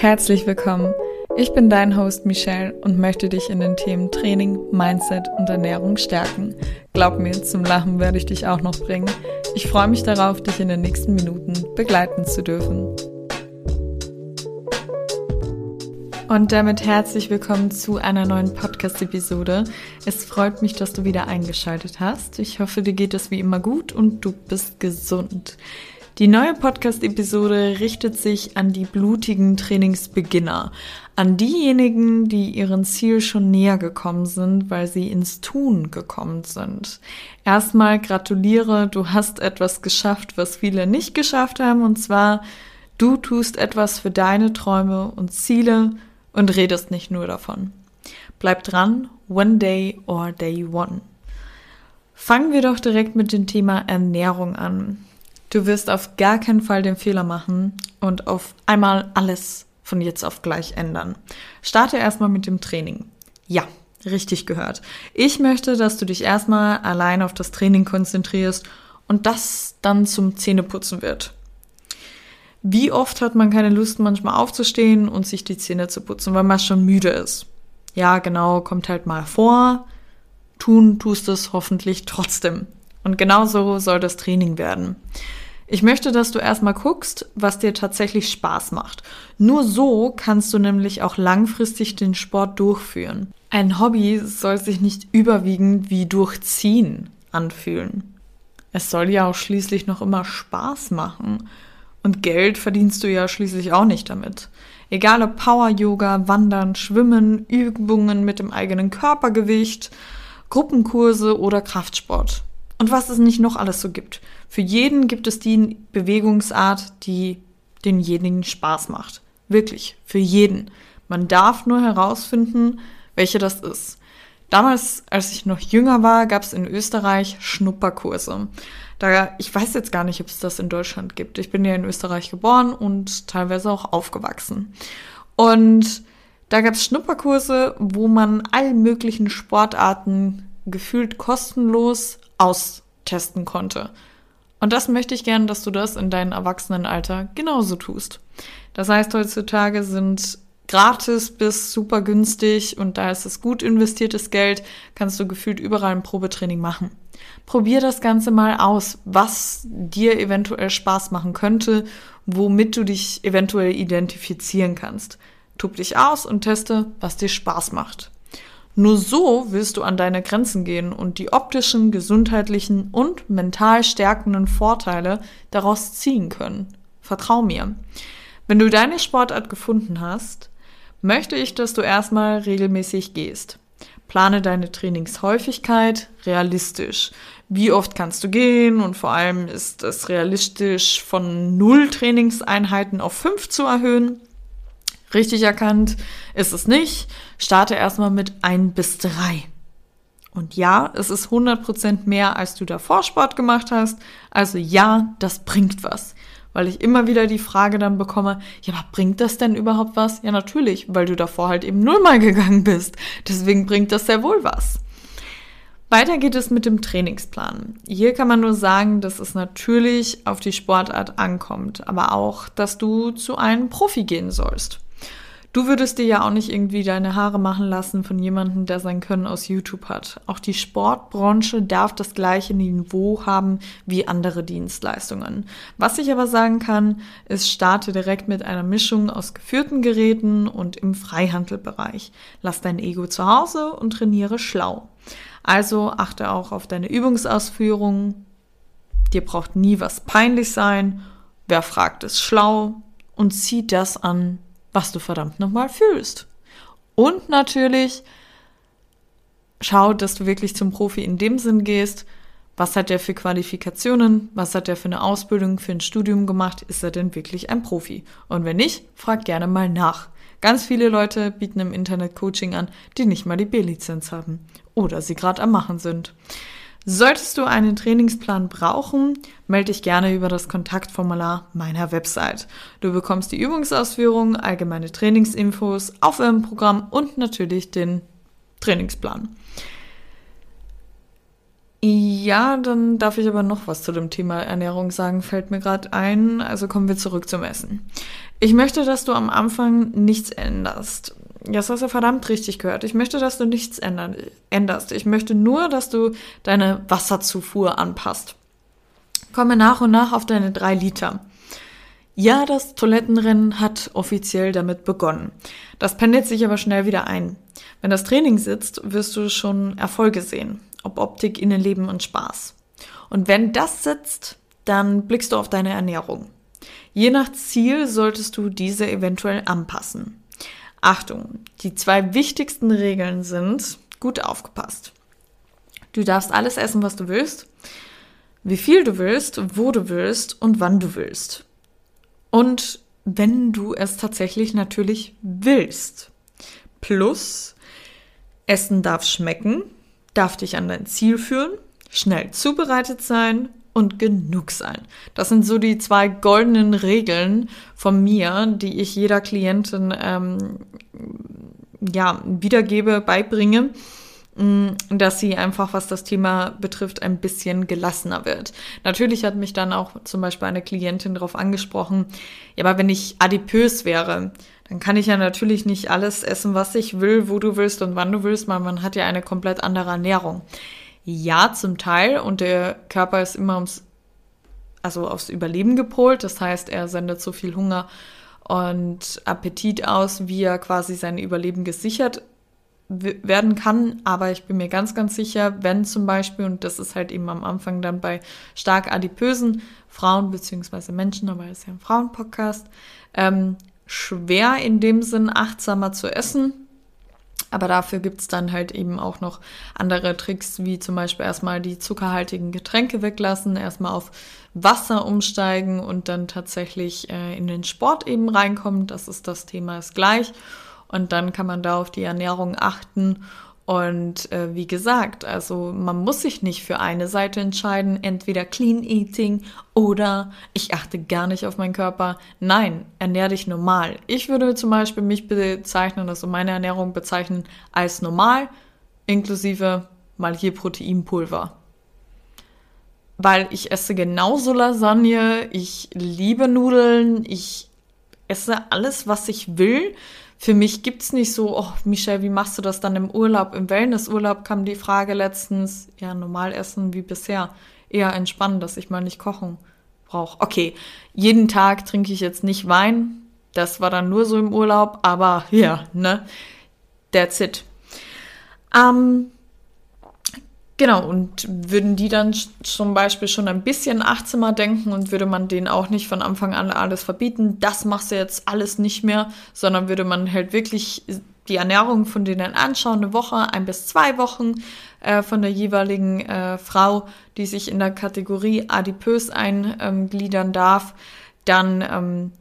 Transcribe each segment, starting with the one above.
Herzlich willkommen. Ich bin dein Host Michelle und möchte dich in den Themen Training, Mindset und Ernährung stärken. Glaub mir, zum Lachen werde ich dich auch noch bringen. Ich freue mich darauf, dich in den nächsten Minuten begleiten zu dürfen. Und damit herzlich willkommen zu einer neuen Podcast-Episode. Es freut mich, dass du wieder eingeschaltet hast. Ich hoffe, dir geht es wie immer gut und du bist gesund. Die neue Podcast-Episode richtet sich an die blutigen Trainingsbeginner, an diejenigen, die ihren Ziel schon näher gekommen sind, weil sie ins Tun gekommen sind. Erstmal gratuliere, du hast etwas geschafft, was viele nicht geschafft haben, und zwar du tust etwas für deine Träume und Ziele und redest nicht nur davon. Bleib dran, one day or day one. Fangen wir doch direkt mit dem Thema Ernährung an. Du wirst auf gar keinen Fall den Fehler machen und auf einmal alles von jetzt auf gleich ändern. Starte erstmal mit dem Training. Ja, richtig gehört. Ich möchte, dass du dich erstmal allein auf das Training konzentrierst und das dann zum Zähneputzen wird. Wie oft hat man keine Lust, manchmal aufzustehen und sich die Zähne zu putzen, weil man schon müde ist? Ja, genau, kommt halt mal vor. Tun tust es hoffentlich trotzdem. Und genau so soll das Training werden. Ich möchte, dass du erstmal guckst, was dir tatsächlich Spaß macht. Nur so kannst du nämlich auch langfristig den Sport durchführen. Ein Hobby soll sich nicht überwiegend wie durchziehen anfühlen. Es soll ja auch schließlich noch immer Spaß machen. Und Geld verdienst du ja schließlich auch nicht damit. Egal ob Power-Yoga, Wandern, Schwimmen, Übungen mit dem eigenen Körpergewicht, Gruppenkurse oder Kraftsport und was es nicht noch alles so gibt. Für jeden gibt es die Bewegungsart, die denjenigen Spaß macht. Wirklich, für jeden. Man darf nur herausfinden, welche das ist. Damals, als ich noch jünger war, gab es in Österreich Schnupperkurse. Da, ich weiß jetzt gar nicht, ob es das in Deutschland gibt. Ich bin ja in Österreich geboren und teilweise auch aufgewachsen. Und da gab es Schnupperkurse, wo man all möglichen Sportarten gefühlt kostenlos austesten konnte. Und das möchte ich gerne, dass du das in deinem Erwachsenenalter genauso tust. Das heißt, heutzutage sind gratis bis super günstig und da ist es gut investiertes Geld, kannst du gefühlt überall ein Probetraining machen. Probier das Ganze mal aus, was dir eventuell Spaß machen könnte, womit du dich eventuell identifizieren kannst. Tub dich aus und teste, was dir Spaß macht. Nur so wirst du an deine Grenzen gehen und die optischen, gesundheitlichen und mental stärkenden Vorteile daraus ziehen können. Vertrau mir. Wenn du deine Sportart gefunden hast, möchte ich, dass du erstmal regelmäßig gehst. Plane deine Trainingshäufigkeit realistisch. Wie oft kannst du gehen und vor allem ist es realistisch von null Trainingseinheiten auf fünf zu erhöhen. Richtig erkannt ist es nicht. Starte erstmal mit ein bis drei. Und ja, es ist 100% mehr, als du davor Sport gemacht hast. Also ja, das bringt was. Weil ich immer wieder die Frage dann bekomme, ja, aber bringt das denn überhaupt was? Ja, natürlich, weil du davor halt eben nullmal gegangen bist. Deswegen bringt das sehr wohl was. Weiter geht es mit dem Trainingsplan. Hier kann man nur sagen, dass es natürlich auf die Sportart ankommt, aber auch, dass du zu einem Profi gehen sollst. Du würdest dir ja auch nicht irgendwie deine Haare machen lassen von jemandem, der sein Können aus YouTube hat. Auch die Sportbranche darf das gleiche Niveau haben wie andere Dienstleistungen. Was ich aber sagen kann, ist, starte direkt mit einer Mischung aus geführten Geräten und im Freihandelbereich. Lass dein Ego zu Hause und trainiere schlau. Also achte auch auf deine Übungsausführung. Dir braucht nie was peinlich sein. Wer fragt, ist schlau und zieh das an, was du verdammt nochmal fühlst. Und natürlich schau, dass du wirklich zum Profi in dem Sinn gehst. Was hat der für Qualifikationen? Was hat der für eine Ausbildung, für ein Studium gemacht? Ist er denn wirklich ein Profi? Und wenn nicht, frag gerne mal nach. Ganz viele Leute bieten im Internet Coaching an, die nicht mal die B-Lizenz haben oder sie gerade am Machen sind. Solltest du einen Trainingsplan brauchen, melde dich gerne über das Kontaktformular meiner Website. Du bekommst die Übungsausführungen, allgemeine Trainingsinfos, Aufwärmprogramm und natürlich den Trainingsplan. Ja, dann darf ich aber noch was zu dem Thema Ernährung sagen, fällt mir gerade ein. Also kommen wir zurück zum Essen. Ich möchte, dass du am Anfang nichts änderst. Das hast du verdammt richtig gehört. Ich möchte, dass du nichts ändern, änderst. Ich möchte nur, dass du deine Wasserzufuhr anpasst. Komme nach und nach auf deine drei Liter. Ja, das Toilettenrennen hat offiziell damit begonnen. Das pendelt sich aber schnell wieder ein. Wenn das Training sitzt, wirst du schon Erfolge sehen ob Optik, Innenleben und Spaß. Und wenn das sitzt, dann blickst du auf deine Ernährung. Je nach Ziel solltest du diese eventuell anpassen. Achtung, die zwei wichtigsten Regeln sind, gut aufgepasst. Du darfst alles essen, was du willst, wie viel du willst, wo du willst und wann du willst. Und wenn du es tatsächlich natürlich willst. Plus, Essen darf schmecken, darf dich an dein Ziel führen, schnell zubereitet sein und genug sein. Das sind so die zwei goldenen Regeln von mir, die ich jeder Klientin ähm, ja, wiedergebe, beibringe, mm, dass sie einfach, was das Thema betrifft, ein bisschen gelassener wird. Natürlich hat mich dann auch zum Beispiel eine Klientin darauf angesprochen, ja, aber wenn ich adipös wäre, dann kann ich ja natürlich nicht alles essen, was ich will, wo du willst und wann du willst, weil man hat ja eine komplett andere Ernährung. Ja, zum Teil und der Körper ist immer ums, also aufs Überleben gepolt. Das heißt, er sendet so viel Hunger und Appetit aus, wie er quasi sein Überleben gesichert werden kann. Aber ich bin mir ganz, ganz sicher, wenn zum Beispiel, und das ist halt eben am Anfang dann bei stark adipösen Frauen beziehungsweise Menschen, aber es ist ja ein Frauenpodcast, ähm, schwer in dem Sinn achtsamer zu essen. Aber dafür gibt's dann halt eben auch noch andere Tricks, wie zum Beispiel erstmal die zuckerhaltigen Getränke weglassen, erstmal auf Wasser umsteigen und dann tatsächlich äh, in den Sport eben reinkommen. Das ist das Thema ist gleich. Und dann kann man da auf die Ernährung achten und äh, wie gesagt, also man muss sich nicht für eine Seite entscheiden, entweder Clean Eating oder ich achte gar nicht auf meinen Körper. Nein, ernähr dich normal. Ich würde zum Beispiel mich bezeichnen, also meine Ernährung bezeichnen als normal, inklusive mal hier Proteinpulver. Weil ich esse genauso Lasagne, ich liebe Nudeln, ich esse alles, was ich will für mich gibt's nicht so, oh, Michelle, wie machst du das dann im Urlaub? Im Wellnessurlaub kam die Frage letztens, ja, normal essen wie bisher. Eher entspannen, dass ich mal nicht kochen brauche. Okay, jeden Tag trinke ich jetzt nicht Wein. Das war dann nur so im Urlaub, aber ja, ne? That's it. Ähm, Genau, und würden die dann zum Beispiel schon ein bisschen achtsamer denken und würde man denen auch nicht von Anfang an alles verbieten, das machst du jetzt alles nicht mehr, sondern würde man halt wirklich die Ernährung von denen anschauen, eine Woche, ein bis zwei Wochen äh, von der jeweiligen äh, Frau, die sich in der Kategorie adipös eingliedern darf, dann ähm,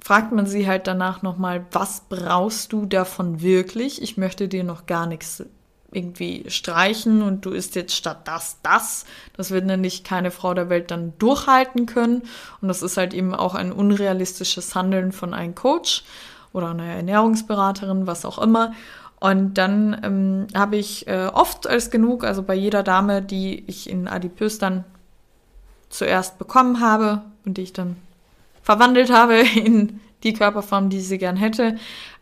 fragt man sie halt danach nochmal, was brauchst du davon wirklich? Ich möchte dir noch gar nichts irgendwie streichen und du isst jetzt statt das das. Das wird nämlich keine Frau der Welt dann durchhalten können. Und das ist halt eben auch ein unrealistisches Handeln von einem Coach oder einer Ernährungsberaterin, was auch immer. Und dann ähm, habe ich äh, oft als genug, also bei jeder Dame, die ich in Adipös dann zuerst bekommen habe und die ich dann verwandelt habe in die Körperform, die sie gern hätte,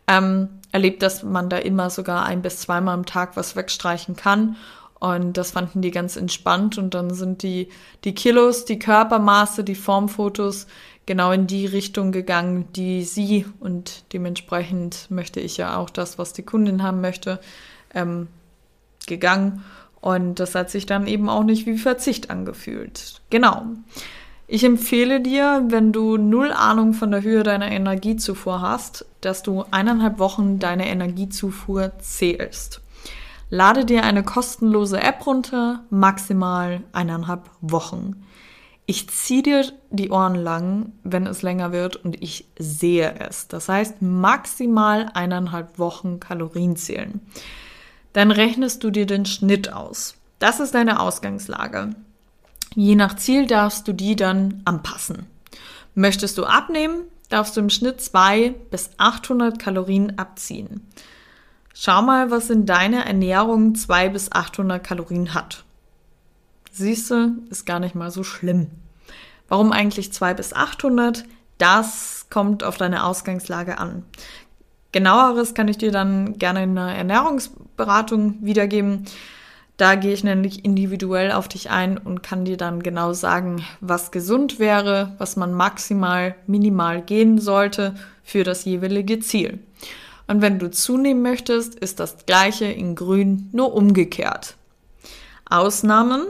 ähm, erlebt, dass man da immer sogar ein bis zweimal am Tag was wegstreichen kann. Und das fanden die ganz entspannt. Und dann sind die, die Kilos, die Körpermaße, die Formfotos genau in die Richtung gegangen, die sie und dementsprechend möchte ich ja auch das, was die Kundin haben möchte, ähm, gegangen. Und das hat sich dann eben auch nicht wie Verzicht angefühlt. Genau. Ich empfehle dir, wenn du null Ahnung von der Höhe deiner Energiezufuhr hast, dass du eineinhalb Wochen deine Energiezufuhr zählst. Lade dir eine kostenlose App runter, maximal eineinhalb Wochen. Ich ziehe dir die Ohren lang, wenn es länger wird und ich sehe es. Das heißt, maximal eineinhalb Wochen Kalorien zählen. Dann rechnest du dir den Schnitt aus. Das ist deine Ausgangslage. Je nach Ziel darfst du die dann anpassen. Möchtest du abnehmen, darfst du im Schnitt 2 bis 800 Kalorien abziehen. Schau mal, was in deiner Ernährung 2 bis 800 Kalorien hat. Siehst du, ist gar nicht mal so schlimm. Warum eigentlich 2 bis 800? Das kommt auf deine Ausgangslage an. Genaueres kann ich dir dann gerne in einer Ernährungsberatung wiedergeben. Da gehe ich nämlich individuell auf dich ein und kann dir dann genau sagen, was gesund wäre, was man maximal, minimal gehen sollte für das jeweilige Ziel. Und wenn du zunehmen möchtest, ist das gleiche in grün, nur umgekehrt. Ausnahmen,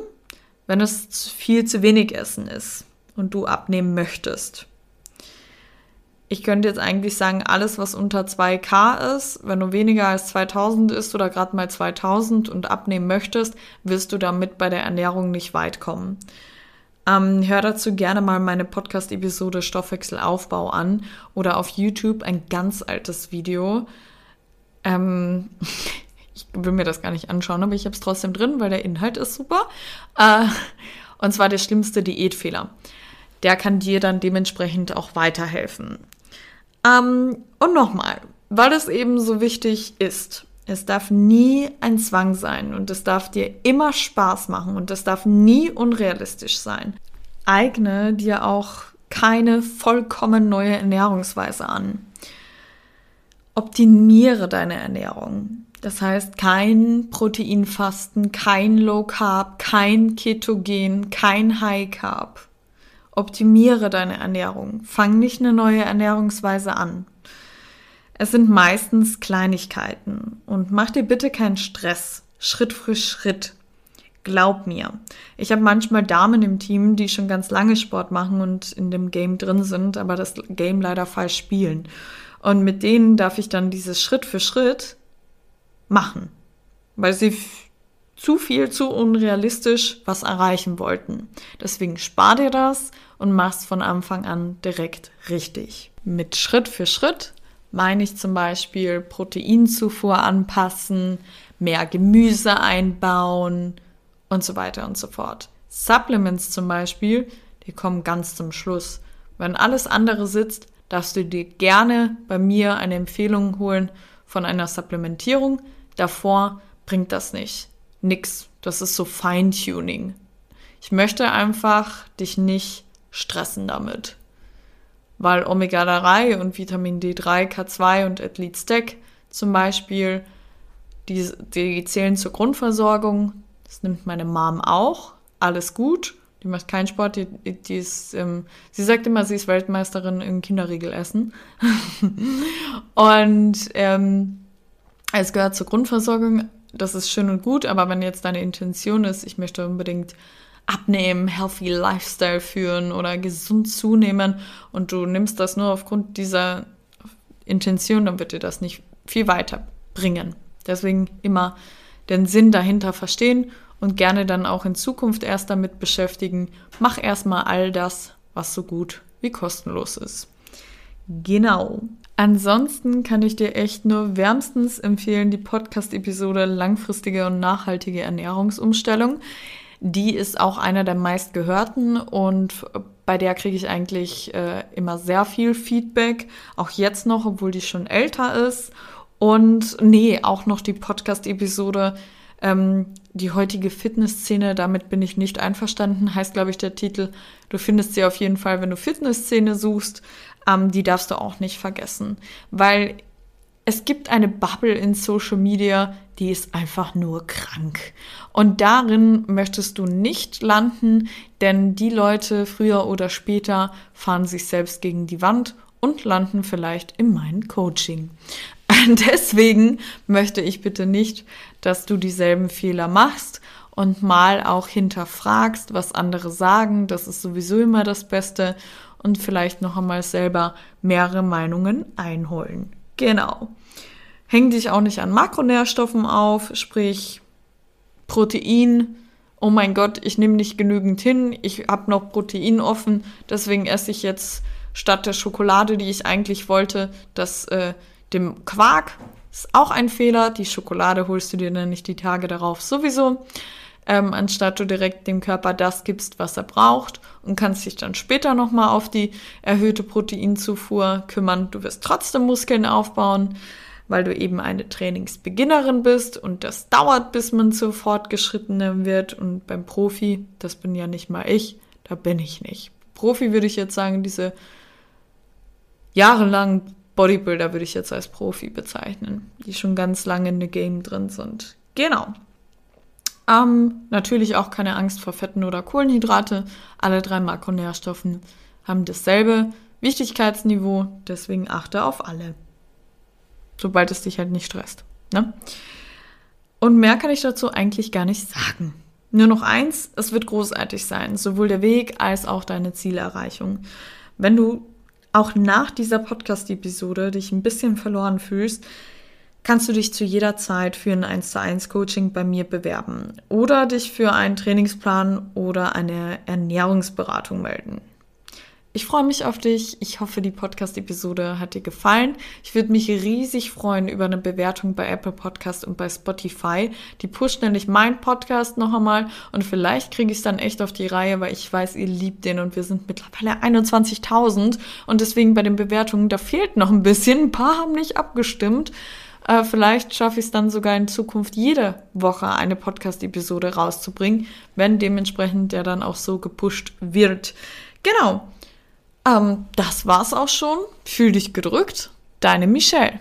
wenn es viel zu wenig Essen ist und du abnehmen möchtest ich könnte jetzt eigentlich sagen, alles, was unter 2K ist, wenn du weniger als 2000 isst oder gerade mal 2000 und abnehmen möchtest, wirst du damit bei der Ernährung nicht weit kommen. Ähm, hör dazu gerne mal meine Podcast-Episode Stoffwechselaufbau an oder auf YouTube ein ganz altes Video. Ähm, ich will mir das gar nicht anschauen, aber ich habe es trotzdem drin, weil der Inhalt ist super. Äh, und zwar der schlimmste Diätfehler. Der kann dir dann dementsprechend auch weiterhelfen. Ähm, und nochmal, weil es eben so wichtig ist, es darf nie ein Zwang sein und es darf dir immer Spaß machen und es darf nie unrealistisch sein. Eigne dir auch keine vollkommen neue Ernährungsweise an. Optimiere deine Ernährung. Das heißt, kein Proteinfasten, kein Low Carb, kein Ketogen, kein High Carb. Optimiere deine Ernährung. Fang nicht eine neue Ernährungsweise an. Es sind meistens Kleinigkeiten und mach dir bitte keinen Stress. Schritt für Schritt. Glaub mir. Ich habe manchmal Damen im Team, die schon ganz lange Sport machen und in dem Game drin sind, aber das Game leider falsch spielen. Und mit denen darf ich dann dieses Schritt für Schritt machen, weil sie zu viel, zu unrealistisch was erreichen wollten. Deswegen spar dir das und mach's von Anfang an direkt richtig. Mit Schritt für Schritt meine ich zum Beispiel Proteinzufuhr anpassen, mehr Gemüse einbauen und so weiter und so fort. Supplements zum Beispiel, die kommen ganz zum Schluss. Wenn alles andere sitzt, darfst du dir gerne bei mir eine Empfehlung holen von einer Supplementierung. Davor bringt das nicht nix. Das ist so Feintuning. Ich möchte einfach dich nicht stressen damit. Weil Omega-3 und Vitamin D3, K2 und Athlete Stack zum Beispiel, die, die zählen zur Grundversorgung. Das nimmt meine Mom auch. Alles gut. Die macht keinen Sport. Die, die ist, ähm, sie sagt immer, sie ist Weltmeisterin im Kinderriegelessen. und ähm, es gehört zur Grundversorgung das ist schön und gut, aber wenn jetzt deine Intention ist, ich möchte unbedingt abnehmen, healthy Lifestyle führen oder gesund zunehmen und du nimmst das nur aufgrund dieser Intention, dann wird dir das nicht viel weiter bringen. Deswegen immer den Sinn dahinter verstehen und gerne dann auch in Zukunft erst damit beschäftigen. Mach erstmal all das, was so gut wie kostenlos ist. Genau. Ansonsten kann ich dir echt nur wärmstens empfehlen, die Podcast-Episode Langfristige und nachhaltige Ernährungsumstellung. Die ist auch einer der meistgehörten und bei der kriege ich eigentlich äh, immer sehr viel Feedback. Auch jetzt noch, obwohl die schon älter ist. Und nee, auch noch die Podcast-Episode ähm, die heutige Fitnessszene, damit bin ich nicht einverstanden, heißt, glaube ich, der Titel. Du findest sie auf jeden Fall, wenn du Fitnessszene suchst ähm, die darfst du auch nicht vergessen, weil es gibt eine Bubble in Social Media, die ist einfach nur krank. Und darin möchtest du nicht landen, denn die Leute früher oder später fahren sich selbst gegen die Wand und landen vielleicht in meinem Coaching. Deswegen möchte ich bitte nicht, dass du dieselben Fehler machst und mal auch hinterfragst, was andere sagen. Das ist sowieso immer das Beste und vielleicht noch einmal selber mehrere Meinungen einholen. Genau. Häng dich auch nicht an Makronährstoffen auf, sprich Protein. Oh mein Gott, ich nehme nicht genügend hin, ich habe noch Protein offen, deswegen esse ich jetzt statt der Schokolade, die ich eigentlich wollte, das äh, dem Quark. Ist auch ein Fehler. Die Schokolade holst du dir dann nicht die Tage darauf sowieso ähm, anstatt du direkt dem Körper das gibst, was er braucht und kannst dich dann später nochmal auf die erhöhte Proteinzufuhr kümmern. Du wirst trotzdem Muskeln aufbauen. weil du eben eine Trainingsbeginnerin bist und das dauert, bis man zur Fortgeschrittenen wird. Und beim Profi, das bin ja nicht mal ich, da bin ich nicht. Profi würde ich jetzt sagen, diese jahrelangen Bodybuilder würde ich jetzt als Profi bezeichnen, die schon ganz lange in der Game drin sind. Genau. Ähm, natürlich auch keine Angst vor Fetten oder Kohlenhydrate. Alle drei Makronährstoffen haben dasselbe Wichtigkeitsniveau, deswegen achte auf alle. Sobald es dich halt nicht stresst. Ne? Und mehr kann ich dazu eigentlich gar nicht sagen. Nur noch eins, es wird großartig sein, sowohl der Weg als auch deine Zielerreichung. Wenn du auch nach dieser Podcast-Episode dich ein bisschen verloren fühlst, kannst du dich zu jeder Zeit für ein 1 zu 1 Coaching bei mir bewerben oder dich für einen Trainingsplan oder eine Ernährungsberatung melden. Ich freue mich auf dich. Ich hoffe, die Podcast-Episode hat dir gefallen. Ich würde mich riesig freuen über eine Bewertung bei Apple Podcast und bei Spotify. Die pusht nämlich meinen Podcast noch einmal und vielleicht kriege ich es dann echt auf die Reihe, weil ich weiß, ihr liebt den und wir sind mittlerweile 21.000 und deswegen bei den Bewertungen, da fehlt noch ein bisschen. Ein paar haben nicht abgestimmt. Äh, vielleicht schaffe ich es dann sogar in Zukunft jede Woche eine Podcast-Episode rauszubringen, wenn dementsprechend der dann auch so gepusht wird. Genau. Ähm, das war's auch schon. Fühl dich gedrückt. Deine Michelle.